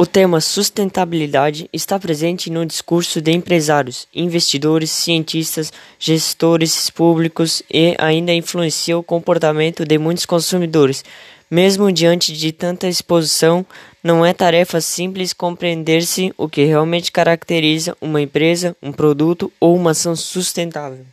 O tema sustentabilidade está presente no discurso de empresários, investidores, cientistas, gestores públicos e ainda influencia o comportamento de muitos consumidores. Mesmo diante de tanta exposição, não é tarefa simples compreender-se o que realmente caracteriza uma empresa, um produto ou uma ação sustentável.